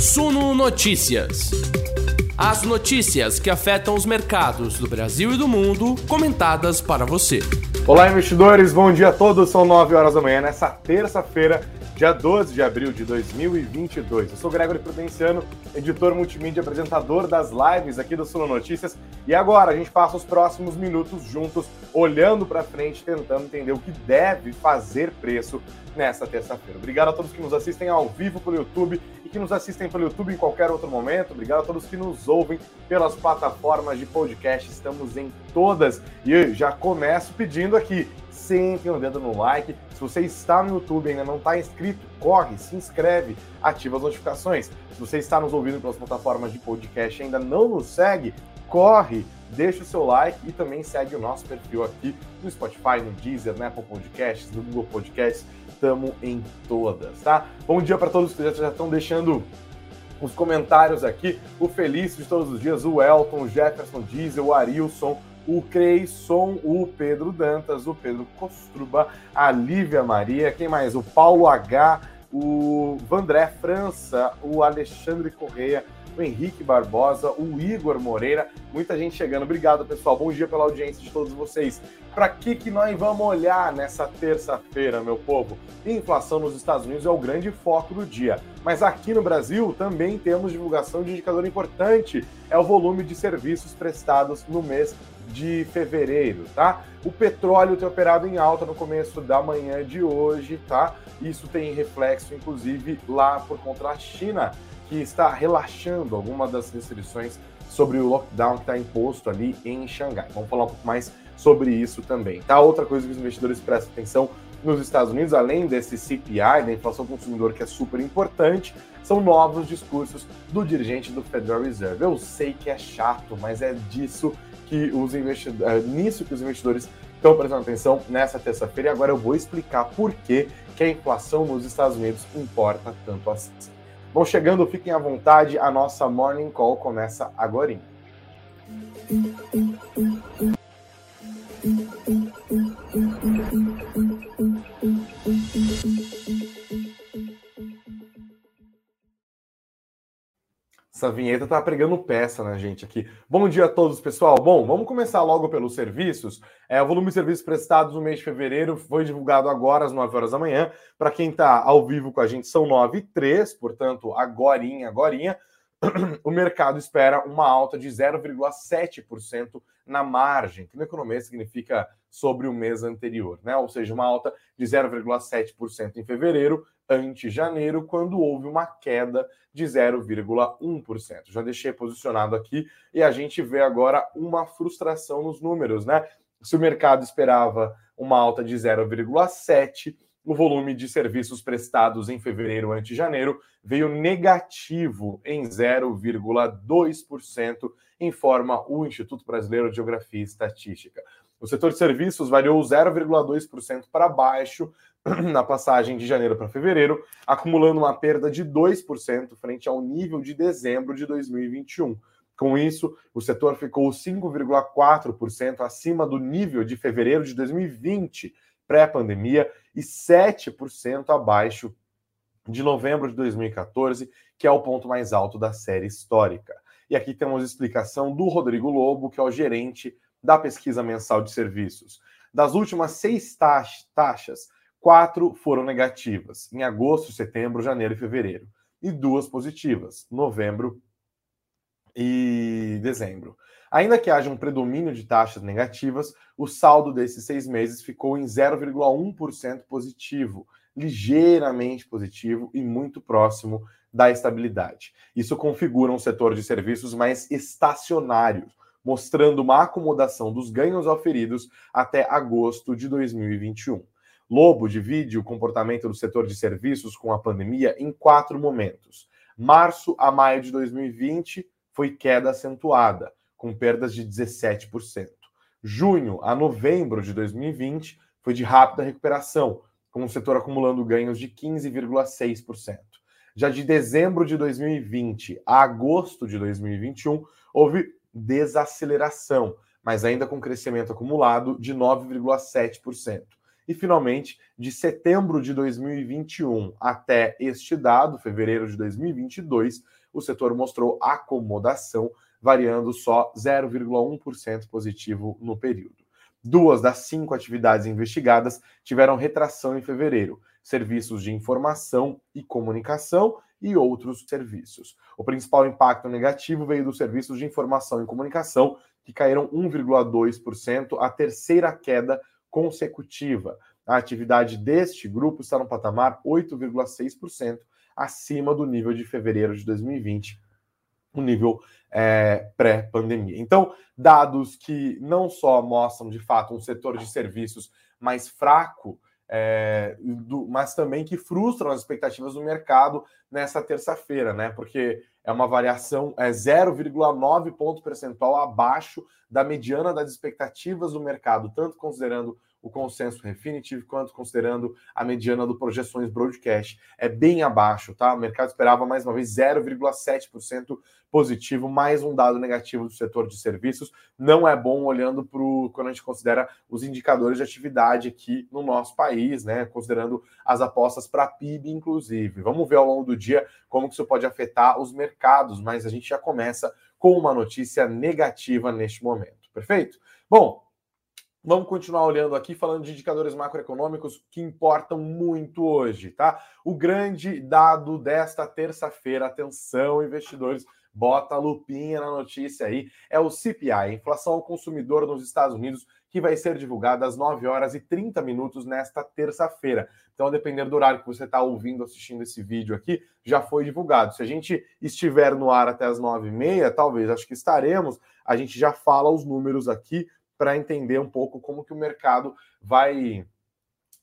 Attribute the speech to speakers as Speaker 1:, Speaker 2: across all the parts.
Speaker 1: Suno Notícias. As notícias que afetam os mercados do Brasil e do mundo, comentadas para você.
Speaker 2: Olá, investidores, bom dia a todos. São 9 horas da manhã nessa terça-feira, dia 12 de abril de 2022. Eu sou Gregory Prudenciano, editor multimídia, apresentador das lives aqui do Suno Notícias. E agora a gente passa os próximos minutos juntos, olhando para frente, tentando entender o que deve fazer preço nessa terça-feira. Obrigado a todos que nos assistem ao vivo pelo YouTube e que nos assistem pelo YouTube em qualquer outro momento. Obrigado a todos que nos ouvem pelas plataformas de podcast. Estamos em todas. E já começo pedindo aqui, sempre um dedo no like. Se você está no YouTube e ainda não está inscrito, corre, se inscreve, ativa as notificações. Se você está nos ouvindo pelas plataformas de podcast e ainda não nos segue, corre, deixa o seu like e também segue o nosso perfil aqui no Spotify, no Deezer, no Apple Podcasts, no Google Podcasts. Estamos em todas, tá? Bom dia para todos que já estão deixando os comentários aqui. O Felício de todos os dias, o Elton, o Jefferson Diesel, o Arilson, o Creison, o Pedro Dantas, o Pedro Costruba, a Lívia Maria, quem mais? O Paulo H, o Vandré França, o Alexandre Correia, o Henrique Barbosa, o Igor Moreira, muita gente chegando. Obrigado, pessoal. Bom dia pela audiência de todos vocês. Para que, que nós vamos olhar nessa terça-feira, meu povo? Inflação nos Estados Unidos é o grande foco do dia. Mas aqui no Brasil também temos divulgação de indicador importante. É o volume de serviços prestados no mês de fevereiro, tá? O petróleo tem operado em alta no começo da manhã de hoje, tá? Isso tem reflexo, inclusive, lá por conta da China, que está relaxando algumas das restrições sobre o lockdown que está imposto ali em Xangai. Vamos falar um pouco mais sobre isso também, tá? Outra coisa que os investidores prestam atenção nos Estados Unidos, além desse CPI, da inflação consumidor, que é super importante, são novos discursos do dirigente do Federal Reserve. Eu sei que é chato, mas é disso que os investidores, é nisso que os investidores estão prestando atenção nessa terça-feira. E agora eu vou explicar por que, que a inflação nos Estados Unidos importa tanto assim. Vão chegando, fiquem à vontade, a nossa Morning Call começa agora. Essa vinheta tá pregando peça na gente aqui. Bom dia a todos, pessoal. Bom, vamos começar logo pelos serviços. É, o volume de serviços prestados no mês de fevereiro foi divulgado agora às 9 horas da manhã. Para quem está ao vivo com a gente, são 9 e 3, portanto, agorinha, agorinha. O mercado espera uma alta de 0,7% na margem, que na economia significa sobre o mês anterior, né? Ou seja, uma alta de 0,7% em fevereiro, ante janeiro, quando houve uma queda de 0,1%. Já deixei posicionado aqui e a gente vê agora uma frustração nos números, né? Se o mercado esperava uma alta de 0,7%, o volume de serviços prestados em fevereiro ante janeiro veio negativo em 0,2%, informa o Instituto Brasileiro de Geografia e Estatística. O setor de serviços variou 0,2% para baixo na passagem de janeiro para fevereiro, acumulando uma perda de 2% frente ao nível de dezembro de 2021. Com isso, o setor ficou 5,4% acima do nível de fevereiro de 2020, pré-pandemia, e 7% abaixo de novembro de 2014, que é o ponto mais alto da série histórica. E aqui temos explicação do Rodrigo Lobo, que é o gerente da pesquisa mensal de serviços. Das últimas seis taxas, quatro foram negativas, em agosto, setembro, janeiro e fevereiro, e duas positivas, novembro e dezembro. Ainda que haja um predomínio de taxas negativas, o saldo desses seis meses ficou em 0,1% positivo, ligeiramente positivo e muito próximo da estabilidade. Isso configura um setor de serviços mais estacionário, mostrando uma acomodação dos ganhos oferidos até agosto de 2021. Lobo divide o comportamento do setor de serviços com a pandemia em quatro momentos. Março a maio de 2020 foi queda acentuada, com perdas de 17%. Junho a novembro de 2020 foi de rápida recuperação, com o setor acumulando ganhos de 15,6%. Já de dezembro de 2020 a agosto de 2021, houve desaceleração, mas ainda com crescimento acumulado de 9,7%. E, finalmente, de setembro de 2021 até este dado, fevereiro de 2022, o setor mostrou acomodação, variando só 0,1% positivo no período. Duas das cinco atividades investigadas tiveram retração em fevereiro: serviços de informação e comunicação e outros serviços. O principal impacto negativo veio dos serviços de informação e comunicação, que caíram 1,2%, a terceira queda consecutiva. A atividade deste grupo está no patamar 8,6% acima do nível de fevereiro de 2020, o nível é, pré-pandemia. Então, dados que não só mostram de fato um setor de serviços mais fraco, é, do, mas também que frustram as expectativas do mercado nessa terça-feira, né? Porque é uma variação é 0,9 ponto percentual abaixo da mediana das expectativas do mercado, tanto considerando o consenso Refinitiv, quanto considerando a mediana do Projeções Broadcast. É bem abaixo, tá? O mercado esperava mais uma vez 0,7% positivo, mais um dado negativo do setor de serviços. Não é bom olhando para quando a gente considera os indicadores de atividade aqui no nosso país, né? Considerando as apostas para PIB, inclusive. Vamos ver ao longo do dia como que isso pode afetar os mercados, mas a gente já começa com uma notícia negativa neste momento. Perfeito? Bom, Vamos continuar olhando aqui, falando de indicadores macroeconômicos que importam muito hoje, tá? O grande dado desta terça-feira, atenção, investidores, bota a lupinha na notícia aí, é o CPI, inflação ao consumidor nos Estados Unidos, que vai ser divulgada às 9 horas e 30 minutos nesta terça-feira. Então, dependendo do horário que você está ouvindo, assistindo esse vídeo aqui, já foi divulgado. Se a gente estiver no ar até as 9h30, talvez, acho que estaremos, a gente já fala os números aqui para entender um pouco como que o mercado vai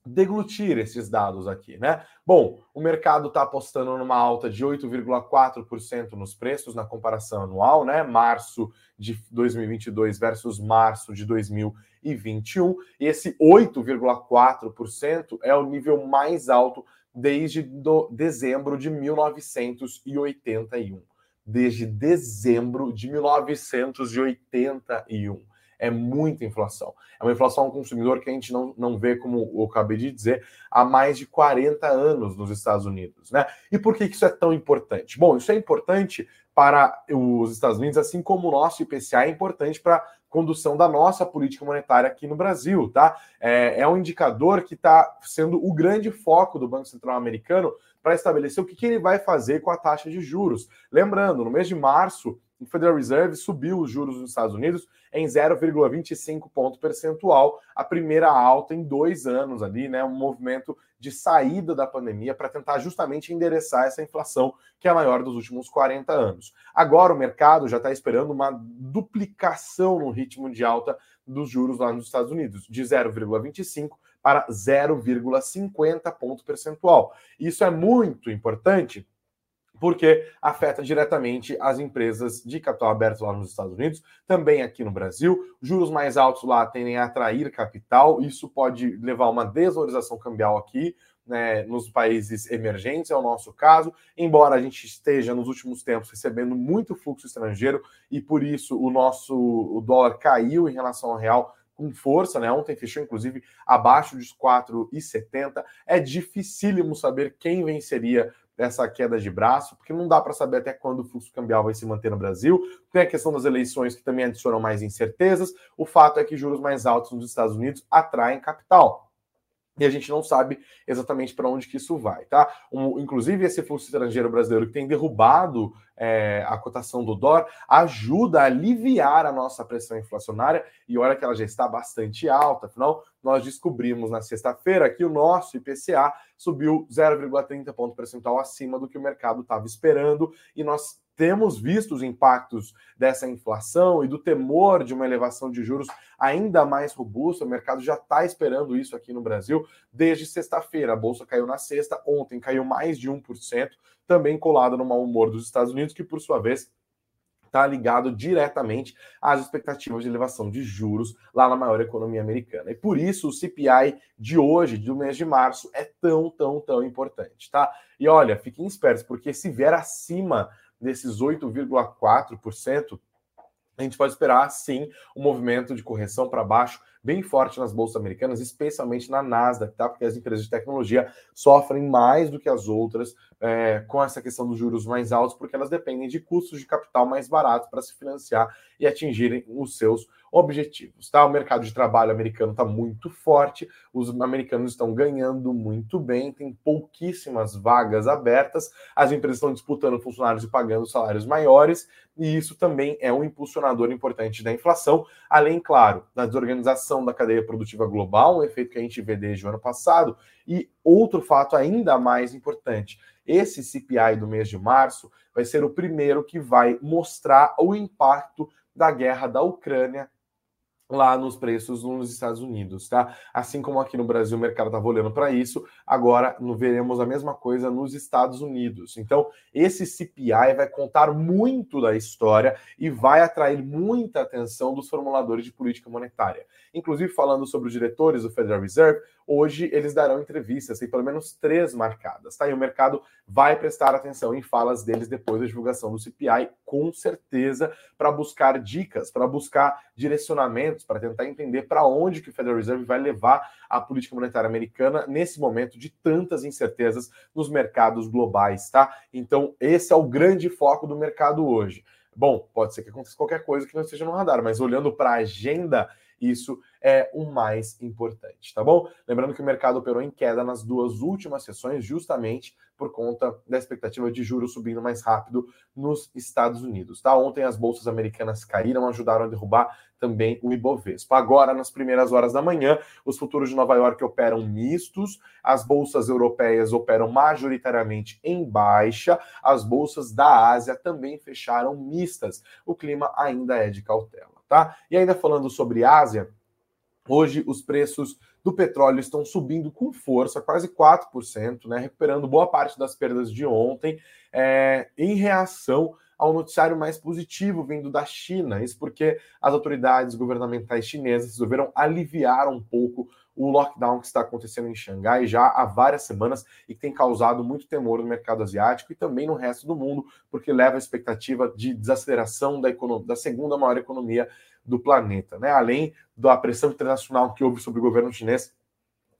Speaker 2: deglutir esses dados aqui, né? Bom, o mercado está apostando numa alta de 8,4% nos preços na comparação anual, né? Março de 2022 versus março de 2021. E esse 8,4% é o nível mais alto desde do, dezembro de 1981. Desde dezembro de 1981 é muita inflação. É uma inflação ao consumidor que a gente não, não vê, como eu acabei de dizer, há mais de 40 anos nos Estados Unidos. Né? E por que isso é tão importante? Bom, isso é importante para os Estados Unidos, assim como o nosso IPCA é importante para a condução da nossa política monetária aqui no Brasil, tá? É, é um indicador que está sendo o grande foco do Banco Central americano para estabelecer o que, que ele vai fazer com a taxa de juros. Lembrando, no mês de março, o Federal Reserve subiu os juros nos Estados Unidos em 0,25 ponto percentual, a primeira alta em dois anos ali, né? Um movimento de saída da pandemia para tentar justamente endereçar essa inflação que é a maior dos últimos 40 anos. Agora o mercado já está esperando uma duplicação no ritmo de alta dos juros lá nos Estados Unidos, de 0,25 para 0,50 ponto percentual. Isso é muito importante porque afeta diretamente as empresas de capital aberto lá nos Estados Unidos, também aqui no Brasil. Juros mais altos lá tendem a atrair capital, isso pode levar a uma desvalorização cambial aqui. Né, nos países emergentes, é o nosso caso, embora a gente esteja nos últimos tempos recebendo muito fluxo estrangeiro e por isso o nosso o dólar caiu em relação ao real com força, né? Ontem fechou, inclusive, abaixo dos 4,70. É dificílimo saber quem venceria essa queda de braço, porque não dá para saber até quando o fluxo cambial vai se manter no Brasil. Tem a questão das eleições que também adicionam mais incertezas. O fato é que juros mais altos nos Estados Unidos atraem capital e a gente não sabe exatamente para onde que isso vai, tá? Um, inclusive, esse fluxo estrangeiro brasileiro que tem derrubado é, a cotação do dólar ajuda a aliviar a nossa pressão inflacionária. E olha que ela já está bastante alta, afinal, nós descobrimos na sexta-feira que o nosso IPCA subiu 0,30 ponto percentual acima do que o mercado estava esperando. E nós temos visto os impactos dessa inflação e do temor de uma elevação de juros ainda mais robusta. O mercado já está esperando isso aqui no Brasil desde sexta-feira. A bolsa caiu na sexta, ontem caiu mais de 1%, também colada no mau humor dos Estados Unidos, que por sua vez está ligado diretamente às expectativas de elevação de juros lá na maior economia americana. E por isso o CPI de hoje, do mês de março, é tão, tão, tão importante, tá? E olha, fiquem espertos, porque se vier acima desses 8,4%, a gente pode esperar sim um movimento de correção para baixo bem forte nas bolsas americanas, especialmente na Nasdaq, tá? Porque as empresas de tecnologia sofrem mais do que as outras é, com essa questão dos juros mais altos, porque elas dependem de custos de capital mais baratos para se financiar e atingirem os seus objetivos. Tá? O mercado de trabalho americano está muito forte, os americanos estão ganhando muito bem, tem pouquíssimas vagas abertas, as empresas estão disputando funcionários e pagando salários maiores, e isso também é um impulsionador importante da inflação, além, claro, da desorganização da cadeia produtiva global, um efeito que a gente vê desde o ano passado, e outro fato ainda mais importante. Esse CPI do mês de março vai ser o primeiro que vai mostrar o impacto da guerra da Ucrânia lá nos preços nos Estados Unidos, tá? Assim como aqui no Brasil o mercado estava olhando para isso, agora veremos a mesma coisa nos Estados Unidos. Então, esse CPI vai contar muito da história e vai atrair muita atenção dos formuladores de política monetária. Inclusive, falando sobre os diretores do Federal Reserve, hoje eles darão entrevistas, tem pelo menos três marcadas, tá? E o mercado vai prestar atenção em falas deles depois da divulgação do CPI, com certeza, para buscar dicas, para buscar direcionamentos, para tentar entender para onde que o Federal Reserve vai levar a política monetária americana nesse momento de tantas incertezas nos mercados globais, tá? Então, esse é o grande foco do mercado hoje. Bom, pode ser que aconteça qualquer coisa que não esteja no radar, mas olhando para a agenda isso é o mais importante, tá bom? Lembrando que o mercado operou em queda nas duas últimas sessões, justamente por conta da expectativa de juros subindo mais rápido nos Estados Unidos, tá? Ontem as bolsas americanas caíram, ajudaram a derrubar também o Ibovespa. Agora, nas primeiras horas da manhã, os futuros de Nova York operam mistos, as bolsas europeias operam majoritariamente em baixa, as bolsas da Ásia também fecharam mistas. O clima ainda é de cautela tá? E ainda falando sobre Ásia, hoje os preços do petróleo estão subindo com força, quase 4%, né? Recuperando boa parte das perdas de ontem, é, em reação ao noticiário mais positivo vindo da China. Isso porque as autoridades governamentais chinesas resolveram aliviar um pouco o lockdown que está acontecendo em Xangai já há várias semanas e que tem causado muito temor no mercado asiático e também no resto do mundo, porque leva a expectativa de desaceleração da, economia, da segunda maior economia do planeta, né? Além da pressão internacional que houve sobre o governo chinês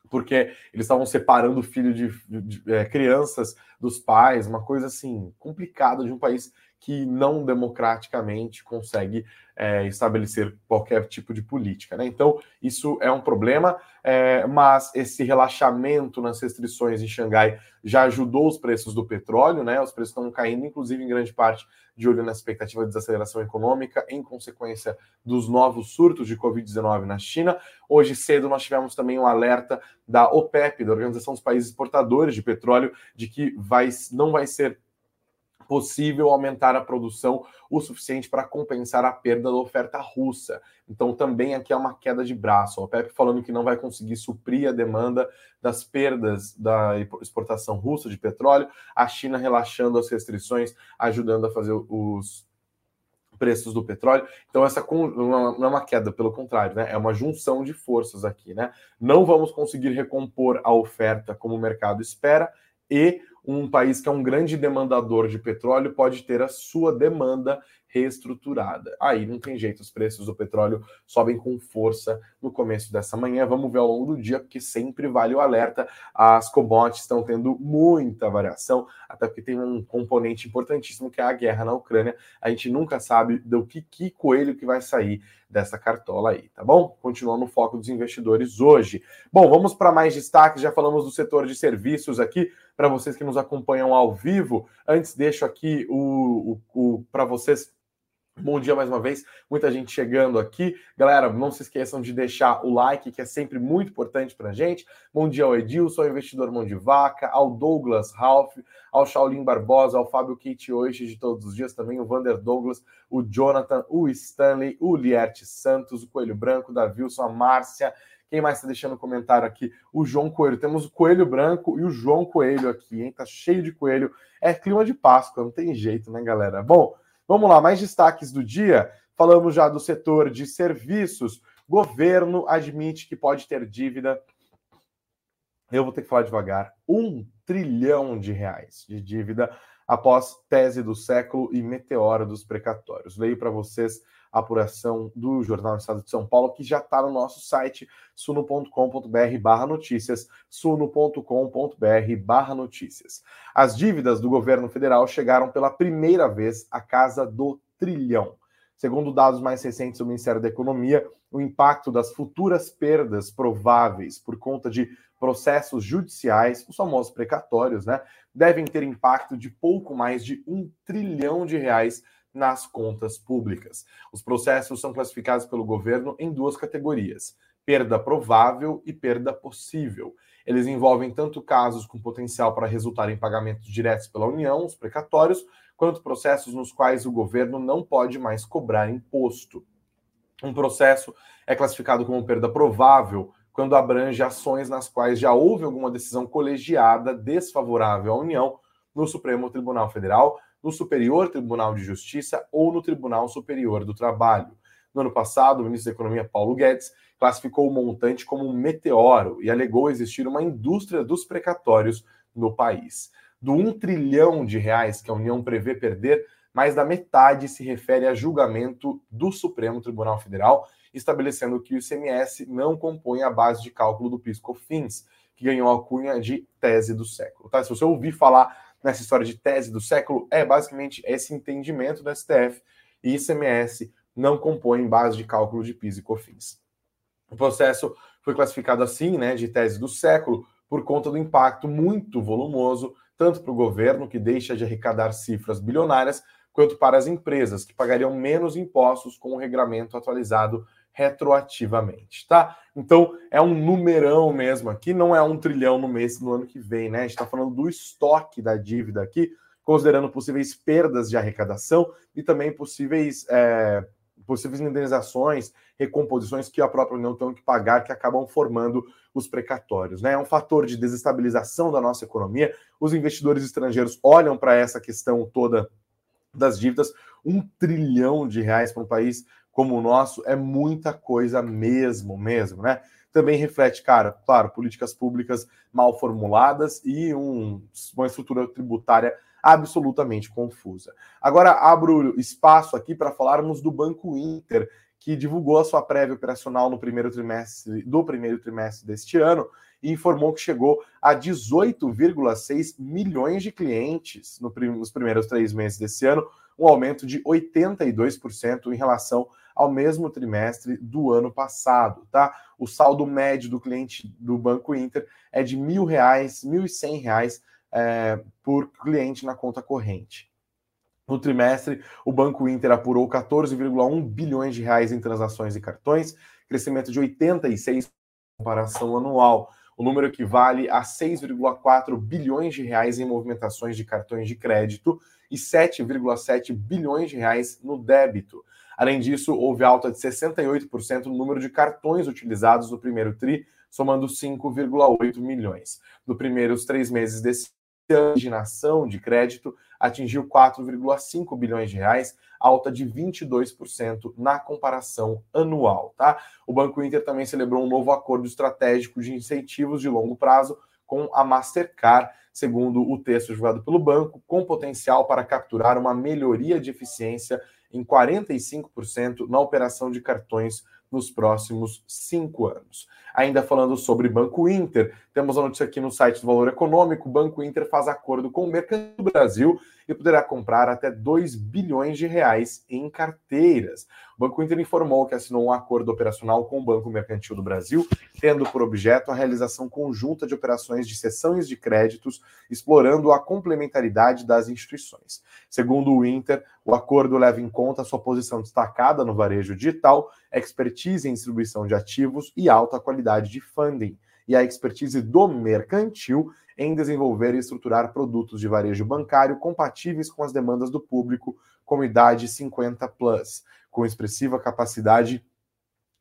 Speaker 2: porque eles estavam separando o filho de, de, de é, crianças dos pais, uma coisa assim complicada de um país que não democraticamente consegue é, estabelecer qualquer tipo de política. Né? Então, isso é um problema, é, mas esse relaxamento nas restrições em Xangai já ajudou os preços do petróleo, né? os preços estão caindo, inclusive em grande parte de olho na expectativa de desaceleração econômica em consequência dos novos surtos de Covid-19 na China. Hoje cedo nós tivemos também um alerta da OPEP, da Organização dos Países Exportadores de Petróleo, de que vai, não vai ser possível aumentar a produção o suficiente para compensar a perda da oferta russa. Então, também aqui é uma queda de braço. A OPEP falando que não vai conseguir suprir a demanda das perdas da exportação russa de petróleo, a China relaxando as restrições, ajudando a fazer os preços do petróleo. Então, essa não é uma queda, pelo contrário, né? É uma junção de forças aqui, né? Não vamos conseguir recompor a oferta como o mercado espera e um país que é um grande demandador de petróleo pode ter a sua demanda reestruturada. Aí não tem jeito, os preços do petróleo sobem com força no começo dessa manhã. Vamos ver ao longo do dia, porque sempre vale o alerta. As commodities estão tendo muita variação, até porque tem um componente importantíssimo que é a guerra na Ucrânia. A gente nunca sabe do que, que coelho que vai sair dessa cartola aí, tá bom? Continuando o foco dos investidores hoje. Bom, vamos para mais destaques. Já falamos do setor de serviços aqui para vocês que nos acompanham ao vivo. Antes, deixo aqui o, o, o para vocês Bom dia mais uma vez, muita gente chegando aqui. Galera, não se esqueçam de deixar o like, que é sempre muito importante para gente. Bom dia ao Edilson, ao investidor Mão de Vaca, ao Douglas Ralph, ao Shaolin Barbosa, ao Fábio Kate hoje de todos os dias também, o Vander Douglas, o Jonathan, o Stanley, o Lierte Santos, o Coelho Branco, o Davilson, a Márcia. Quem mais está deixando comentário aqui? O João Coelho. Temos o Coelho Branco e o João Coelho aqui, hein? Tá cheio de coelho. É clima de Páscoa, não tem jeito, né, galera? Bom. Vamos lá, mais destaques do dia. Falamos já do setor de serviços. Governo admite que pode ter dívida. Eu vou ter que falar devagar. Um trilhão de reais de dívida após tese do século e meteora dos precatórios. Leio para vocês apuração do Jornal do Estado de São Paulo, que já está no nosso site, suno.com.br barra notícias, suno.com.br barra notícias. As dívidas do governo federal chegaram pela primeira vez à casa do trilhão. Segundo dados mais recentes do Ministério da Economia, o impacto das futuras perdas prováveis por conta de processos judiciais, os famosos precatórios, né, devem ter impacto de pouco mais de um trilhão de reais nas contas públicas. Os processos são classificados pelo governo em duas categorias: perda provável e perda possível. Eles envolvem tanto casos com potencial para resultar em pagamentos diretos pela União, os precatórios, quanto processos nos quais o governo não pode mais cobrar imposto. Um processo é classificado como perda provável quando abrange ações nas quais já houve alguma decisão colegiada desfavorável à União no Supremo Tribunal Federal, no Superior Tribunal de Justiça ou no Tribunal Superior do Trabalho. No ano passado, o ministro da Economia, Paulo Guedes, classificou o montante como um meteoro e alegou existir uma indústria dos precatórios no país do 1 trilhão de reais que a União prevê perder, mais da metade se refere a julgamento do Supremo Tribunal Federal, estabelecendo que o ICMS não compõe a base de cálculo do PIS/COFINS, que ganhou a cunha de tese do século. Tá? Se você ouvir falar nessa história de tese do século, é basicamente esse entendimento do STF e ICMS não compõe base de cálculo de PIS e COFINS. O processo foi classificado assim, né, de tese do século, por conta do impacto muito volumoso tanto para o governo, que deixa de arrecadar cifras bilionárias, quanto para as empresas, que pagariam menos impostos com o regramento atualizado retroativamente, tá? Então é um numerão mesmo aqui, não é um trilhão no mês no ano que vem, né? A gente está falando do estoque da dívida aqui, considerando possíveis perdas de arrecadação e também possíveis é, possíveis indenizações, recomposições que a própria União tem que pagar, que acabam formando os precatórios. Né? É um fator de desestabilização da nossa economia. Os investidores estrangeiros olham para essa questão toda das dívidas. Um trilhão de reais para um país como o nosso é muita coisa mesmo, mesmo, né? Também reflete, cara, claro, políticas públicas mal formuladas e um, uma estrutura tributária absolutamente confusa. Agora abro espaço aqui para falarmos do Banco Inter, que divulgou a sua prévia operacional no primeiro trimestre do primeiro trimestre deste ano e informou que chegou a 18,6 milhões de clientes no, nos primeiros três meses desse ano, um aumento de 82% em relação ao mesmo trimestre do ano passado, tá? O saldo médio do cliente do Banco Inter é de mil reais, mil e cem reais é, por cliente na conta corrente. No trimestre, o Banco Inter apurou 14,1 bilhões de reais em transações e cartões, crescimento de 86 comparação anual. O número equivale a 6,4 bilhões de reais em movimentações de cartões de crédito e 7,7 bilhões de reais no débito. Além disso, houve alta de 68% no número de cartões utilizados no primeiro TRI, somando 5,8 milhões. No primeiros três meses desse a originação de crédito atingiu 4,5 bilhões de reais, alta de 22% na comparação anual, tá? O Banco Inter também celebrou um novo acordo estratégico de incentivos de longo prazo com a Mastercard, segundo o texto divulgado pelo banco, com potencial para capturar uma melhoria de eficiência em 45% na operação de cartões nos próximos cinco anos. Ainda falando sobre Banco Inter, temos a notícia aqui no site do Valor Econômico: Banco Inter faz acordo com o Mercado do Brasil e poderá comprar até 2 bilhões de reais em carteiras. O Banco Inter informou que assinou um acordo operacional com o Banco Mercantil do Brasil, tendo por objeto a realização conjunta de operações de cessões de créditos, explorando a complementaridade das instituições. Segundo o Inter, o acordo leva em conta sua posição destacada no varejo digital, expertise em distribuição de ativos e alta qualidade de funding e a expertise do mercantil em desenvolver e estruturar produtos de varejo bancário compatíveis com as demandas do público com idade 50 plus, com expressiva capacidade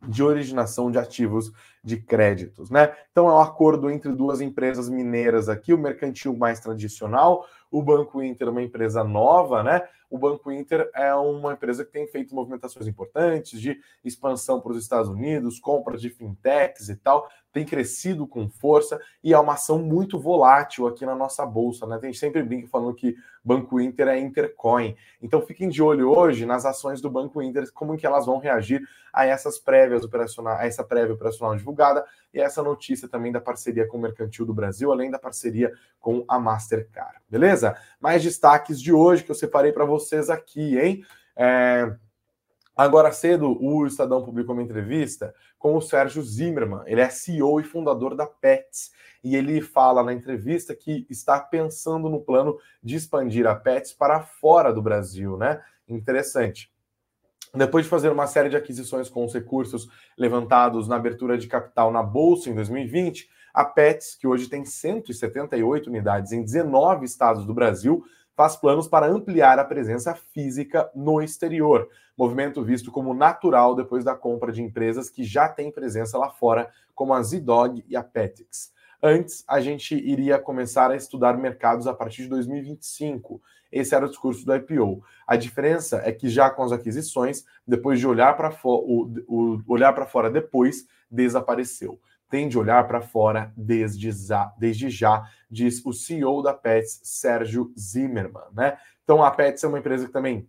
Speaker 2: de originação de ativos de créditos, né? Então é um acordo entre duas empresas mineiras aqui, o mercantil mais tradicional, o Banco Inter uma empresa nova, né? O Banco Inter é uma empresa que tem feito movimentações importantes de expansão para os Estados Unidos, compras de fintechs e tal, tem crescido com força e é uma ação muito volátil aqui na nossa bolsa, né? Tem sempre brinca falando que Banco Inter é Intercoin. Então fiquem de olho hoje nas ações do Banco Inter, como que elas vão reagir a essas prévias operacionais, a essa prévia operacional divulgada e essa notícia também da parceria com o Mercantil do Brasil, além da parceria com a Mastercard. Beleza? Mais destaques de hoje que eu separei para vocês aqui, hein? É... Agora cedo, o Estadão publicou uma entrevista com o Sérgio Zimmermann. Ele é CEO e fundador da Pets. E ele fala na entrevista que está pensando no plano de expandir a Pets para fora do Brasil, né? Interessante. Depois de fazer uma série de aquisições com os recursos levantados na abertura de capital na Bolsa em 2020, a Pets, que hoje tem 178 unidades em 19 estados do Brasil, faz planos para ampliar a presença física no exterior, movimento visto como natural depois da compra de empresas que já têm presença lá fora, como a Zidog e a Petix. Antes, a gente iria começar a estudar mercados a partir de 2025. Esse era o discurso do IPO. A diferença é que já com as aquisições, depois de olhar para fo olhar para fora depois, desapareceu tem de olhar para fora desde já, desde já, diz o CEO da Pets, Sérgio Zimmermann. Né? Então, a Pets é uma empresa que também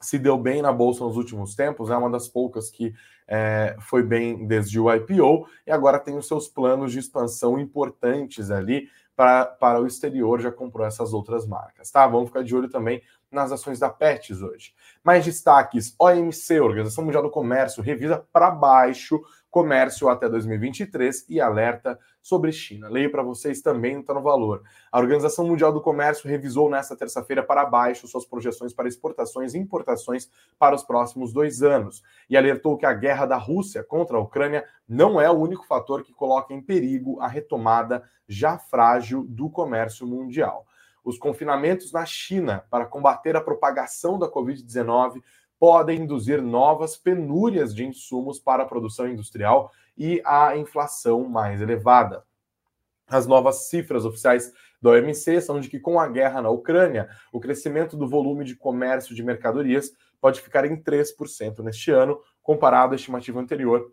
Speaker 2: se deu bem na bolsa nos últimos tempos, é uma das poucas que é, foi bem desde o IPO e agora tem os seus planos de expansão importantes ali para, para o exterior, já comprou essas outras marcas, tá? Vamos ficar de olho também nas ações da Pets hoje. Mais destaques: OMC, Organização Mundial do Comércio, revisa para baixo comércio até 2023 e alerta sobre China. Leio para vocês também, está no valor. A Organização Mundial do Comércio revisou nesta terça-feira para baixo suas projeções para exportações e importações para os próximos dois anos e alertou que a guerra da Rússia contra a Ucrânia não é o único fator que coloca em perigo a retomada já frágil do comércio mundial. Os confinamentos na China para combater a propagação da Covid-19 podem induzir novas penúrias de insumos para a produção industrial e a inflação mais elevada. As novas cifras oficiais da OMC são de que, com a guerra na Ucrânia, o crescimento do volume de comércio de mercadorias pode ficar em 3% neste ano, comparado à estimativa anterior,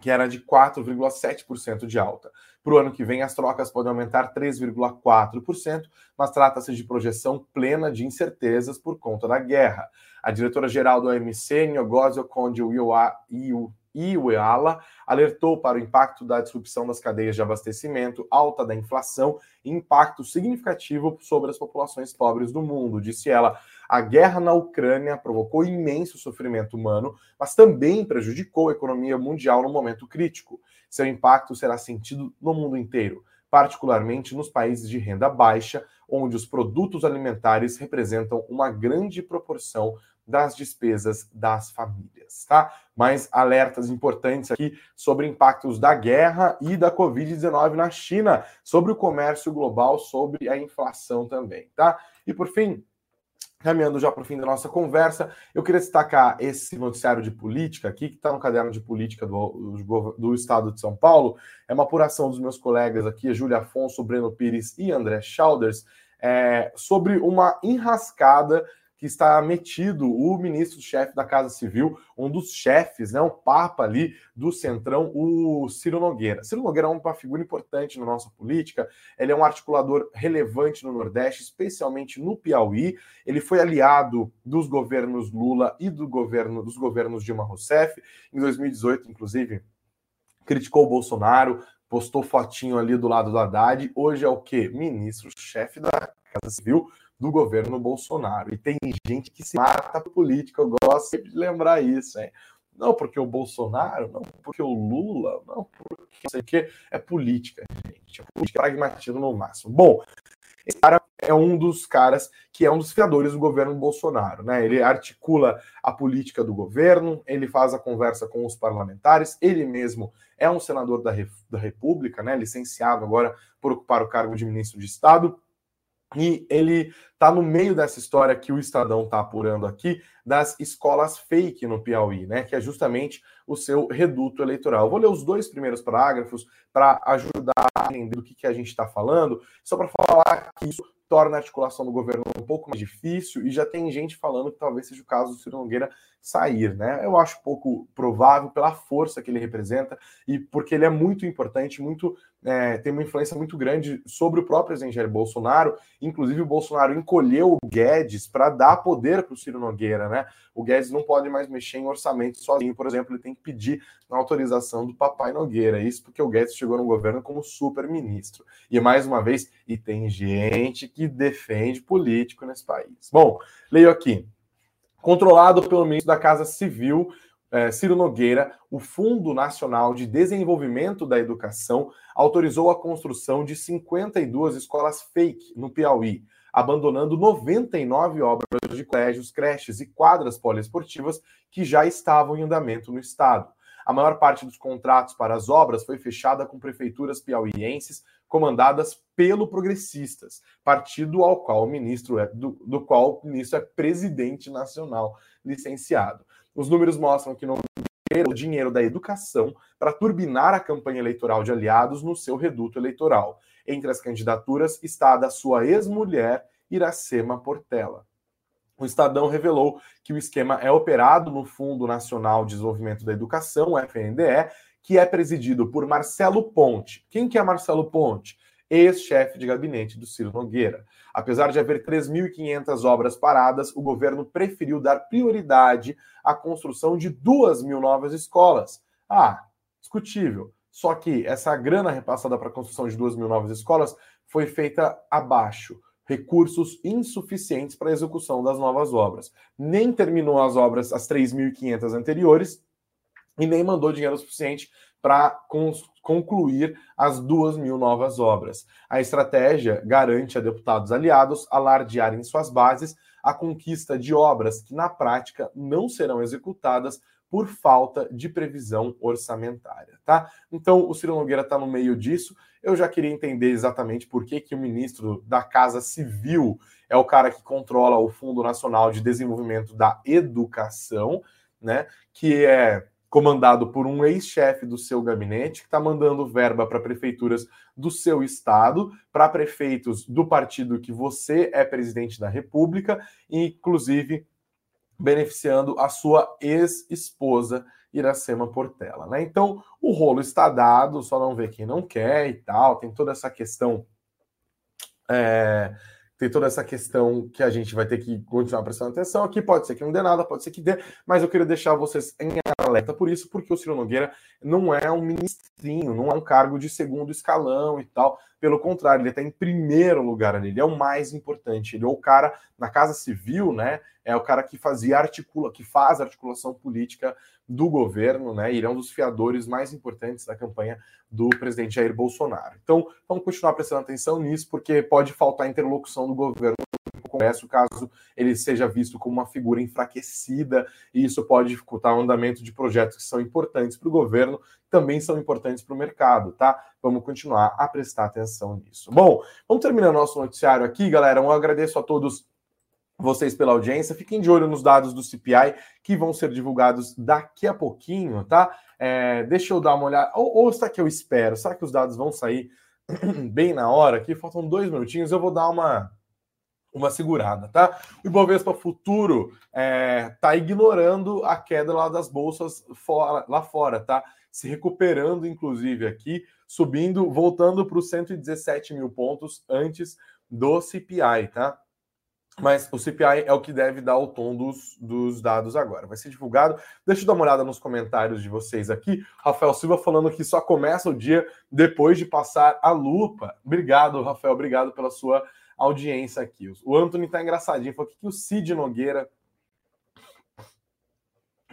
Speaker 2: que era de 4,7% de alta. Para o ano que vem, as trocas podem aumentar 3,4%, mas trata-se de projeção plena de incertezas por conta da guerra. A diretora-geral do OMC, Nyogosio Konde Iweala, alertou para o impacto da disrupção das cadeias de abastecimento, alta da inflação e impacto significativo sobre as populações pobres do mundo. Disse ela, a guerra na Ucrânia provocou imenso sofrimento humano, mas também prejudicou a economia mundial no momento crítico. Seu impacto será sentido no mundo inteiro, particularmente nos países de renda baixa, onde os produtos alimentares representam uma grande proporção das despesas das famílias, tá? Mais alertas importantes aqui sobre impactos da guerra e da Covid-19 na China, sobre o comércio global, sobre a inflação também, tá? E por fim, caminhando já para o fim da nossa conversa, eu queria destacar esse noticiário de política aqui, que está no caderno de política do, do, do, Estado de São Paulo. É uma apuração dos meus colegas aqui, Júlia Afonso, Breno Pires e André Schauders, é, sobre uma enrascada que está metido o ministro-chefe da Casa Civil, um dos chefes, né, um papa ali do Centrão, o Ciro Nogueira. Ciro Nogueira é uma figura importante na nossa política, ele é um articulador relevante no Nordeste, especialmente no Piauí. Ele foi aliado dos governos Lula e do governo dos governos Dilma Rousseff. Em 2018, inclusive, criticou o Bolsonaro, postou fotinho ali do lado do Haddad. Hoje é o quê? Ministro-chefe da Casa Civil do governo Bolsonaro. E tem gente que se mata por política, eu gosto sempre de lembrar isso, hein? Não porque o Bolsonaro, não porque o Lula, não porque não sei o que, é política, gente. É política pragmatismo no máximo. Bom, esse cara é um dos caras que é um dos fiadores do governo Bolsonaro, né? Ele articula a política do governo, ele faz a conversa com os parlamentares, ele mesmo é um senador da, da República, né? Licenciado agora por ocupar o cargo de ministro de Estado e ele está no meio dessa história que o Estadão está apurando aqui, das escolas fake no Piauí, né? Que é justamente o seu reduto eleitoral. Vou ler os dois primeiros parágrafos para ajudar a entender do que, que a gente está falando, só para falar que isso torna a articulação do governo um pouco mais difícil e já tem gente falando que talvez seja o caso do Ciro Nogueira sair, né? Eu acho pouco provável pela força que ele representa e porque ele é muito importante, muito é, tem uma influência muito grande sobre o próprio Jair Bolsonaro. Inclusive, o Bolsonaro encolheu o Guedes para dar poder para o Ciro Nogueira, né? O Guedes não pode mais mexer em orçamento sozinho, por exemplo, ele tem que pedir a autorização do papai Nogueira. Isso porque o Guedes chegou no governo como super-ministro. E mais uma vez, e tem gente que defende político nesse país. Bom, leio aqui. Controlado pelo ministro da Casa Civil, é, Ciro Nogueira, o Fundo Nacional de Desenvolvimento da Educação autorizou a construção de 52 escolas fake no Piauí, abandonando 99 obras de colégios, creches e quadras poliesportivas que já estavam em andamento no estado. A maior parte dos contratos para as obras foi fechada com prefeituras piauienses comandadas pelo Progressistas, partido ao qual o ministro é, do, do qual o ministro é presidente nacional licenciado. Os números mostram que não o dinheiro da educação para turbinar a campanha eleitoral de aliados no seu reduto eleitoral. Entre as candidaturas está a da sua ex-mulher, Iracema Portela. O Estadão revelou que o esquema é operado no Fundo Nacional de Desenvolvimento da Educação, FNDE, que é presidido por Marcelo Ponte. Quem que é Marcelo Ponte? Ex-chefe de gabinete do Ciro Nogueira. Apesar de haver 3.500 obras paradas, o governo preferiu dar prioridade à construção de 2 mil novas escolas. Ah, discutível. Só que essa grana repassada para a construção de 2 mil novas escolas foi feita abaixo. Recursos insuficientes para a execução das novas obras. Nem terminou as obras, as 3.500 anteriores, e nem mandou dinheiro suficiente para concluir as duas mil novas obras. A estratégia garante a deputados aliados alardearem suas bases a conquista de obras que, na prática, não serão executadas por falta de previsão orçamentária, tá? Então, o Ciro Nogueira está no meio disso. Eu já queria entender exatamente por que, que o ministro da Casa Civil é o cara que controla o Fundo Nacional de Desenvolvimento da Educação, né? Que é comandado por um ex-chefe do seu gabinete, que está mandando verba para prefeituras do seu estado, para prefeitos do partido que você é presidente da República, inclusive beneficiando a sua ex-esposa Iracema Portela. Né? Então, o rolo está dado, só não vê quem não quer e tal, tem toda essa questão. É, tem toda essa questão que a gente vai ter que continuar prestando atenção aqui. Pode ser que não dê nada, pode ser que dê, mas eu queria deixar vocês em alerta por isso, porque o Ciro Nogueira não é um ministrinho, não é um cargo de segundo escalão e tal. Pelo contrário, ele está em primeiro lugar ali, ele é o mais importante. Ele é o cara na Casa Civil, né? É o cara que fazia articula, que faz articulação política do governo, né? Ele é um dos fiadores mais importantes da campanha do presidente Jair Bolsonaro. Então, vamos continuar prestando atenção nisso, porque pode faltar interlocução do governo no Congresso, caso ele seja visto como uma figura enfraquecida, e isso pode dificultar o andamento de projetos que são importantes para o governo, também são importantes para o mercado, tá? Vamos continuar a prestar atenção nisso. Bom, vamos terminar nosso noticiário aqui, galera. Eu agradeço a todos vocês pela audiência. Fiquem de olho nos dados do CPI que vão ser divulgados daqui a pouquinho, tá? É, deixa eu dar uma olhada. Ou, ou será que eu espero? Será que os dados vão sair bem na hora? Aqui faltam dois minutinhos. Eu vou dar uma uma segurada, tá? O Ibovespa Futuro é, tá ignorando a queda lá das bolsas fora, lá fora, tá? Se recuperando, inclusive, aqui, subindo, voltando para os 117 mil pontos antes do CPI, tá? Mas o CPI é o que deve dar o tom dos, dos dados agora. Vai ser divulgado. Deixa eu dar uma olhada nos comentários de vocês aqui. Rafael Silva falando que só começa o dia depois de passar a lupa. Obrigado, Rafael. Obrigado pela sua audiência aqui. O Anthony tá engraçadinho. Falou que o Cid Nogueira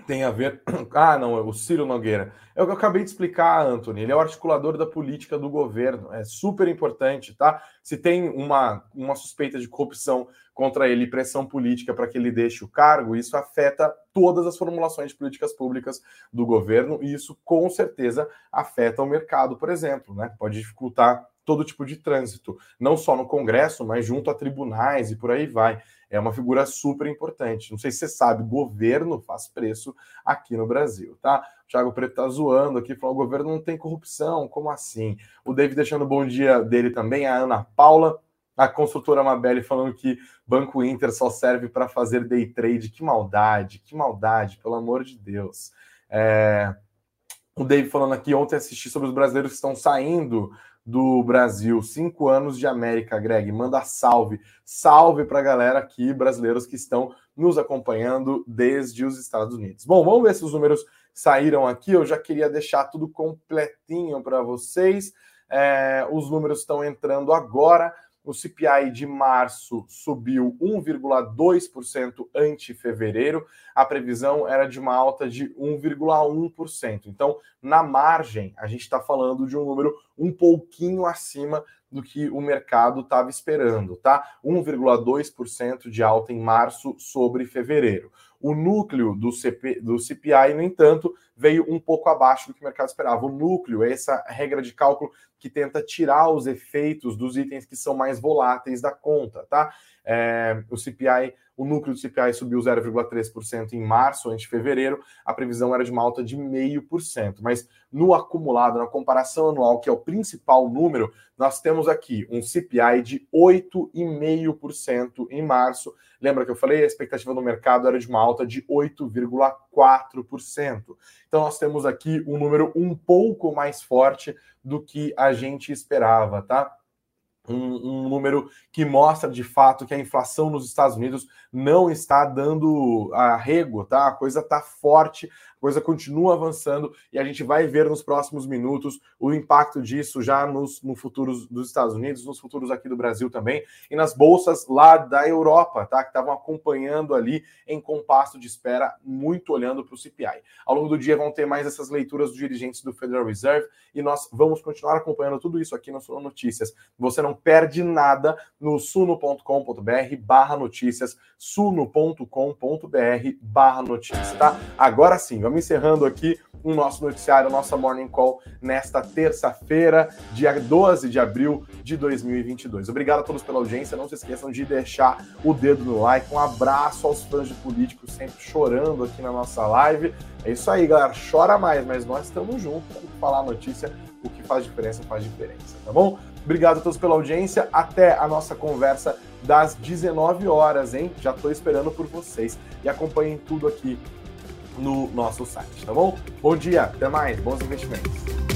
Speaker 2: tem a ver. Ah, não, é o Ciro Nogueira. É o que eu acabei de explicar, Anthony. Ele é o articulador da política do governo. É super importante, tá? Se tem uma, uma suspeita de corrupção contra ele, pressão política para que ele deixe o cargo, isso afeta todas as formulações de políticas públicas do governo e isso com certeza afeta o mercado, por exemplo, né? Pode dificultar todo tipo de trânsito, não só no Congresso, mas junto a tribunais e por aí vai é uma figura super importante. Não sei se você sabe, governo faz preço aqui no Brasil, tá? O Thiago Preto tá zoando aqui, falando: o governo não tem corrupção, como assim? O David deixando bom dia dele também, a Ana Paula. A construtora Mabel falando que Banco Inter só serve para fazer day trade. Que maldade, que maldade, pelo amor de Deus. É... O Dave falando aqui, ontem assisti sobre os brasileiros que estão saindo do Brasil. Cinco anos de América, Greg. Manda salve. Salve para a galera aqui, brasileiros que estão nos acompanhando desde os Estados Unidos. Bom, vamos ver se os números saíram aqui. Eu já queria deixar tudo completinho para vocês. É, os números estão entrando agora. O CPI de março subiu 1,2% ante fevereiro. A previsão era de uma alta de 1,1%. Então, na margem, a gente está falando de um número um pouquinho acima do que o mercado estava esperando, tá? 1,2% de alta em março sobre fevereiro. O núcleo do, CP, do CPI, no entanto, veio um pouco abaixo do que o mercado esperava. O núcleo é essa regra de cálculo que tenta tirar os efeitos dos itens que são mais voláteis da conta, tá? É, o CPI, o núcleo do CPI subiu 0,3% em março, ante fevereiro, a previsão era de uma alta de 0,5%, mas no acumulado, na comparação anual, que é o principal número, nós temos aqui um CPI de 8,5% em março. Lembra que eu falei? A expectativa do mercado era de uma alta de 8,4%. Então nós temos aqui um número um pouco mais forte do que a gente esperava, tá? Um, um, número que mostra de fato que a inflação nos Estados Unidos não está dando arrego, tá? A coisa está forte, coisa continua avançando e a gente vai ver nos próximos minutos o impacto disso já nos no futuros dos Estados Unidos, nos futuros aqui do Brasil também e nas bolsas lá da Europa, tá? Que estavam acompanhando ali em compasso de espera, muito olhando para o CPI. Ao longo do dia vão ter mais essas leituras dos dirigentes do Federal Reserve e nós vamos continuar acompanhando tudo isso aqui no Suno Notícias. Você não perde nada no suno.com.br barra notícias, suno.com.br barra notícias, tá? Agora sim, Vamos encerrando aqui o nosso noticiário, nossa Morning Call, nesta terça-feira, dia 12 de abril de 2022. Obrigado a todos pela audiência. Não se esqueçam de deixar o dedo no like. Um abraço aos fãs de políticos sempre chorando aqui na nossa live. É isso aí, galera. Chora mais, mas nós estamos juntos falar a notícia. O que faz diferença, faz diferença, tá bom? Obrigado a todos pela audiência. Até a nossa conversa das 19 horas, hein? Já estou esperando por vocês. E acompanhem tudo aqui no nosso site, tá bom? Bom dia, até mais, bons investimentos.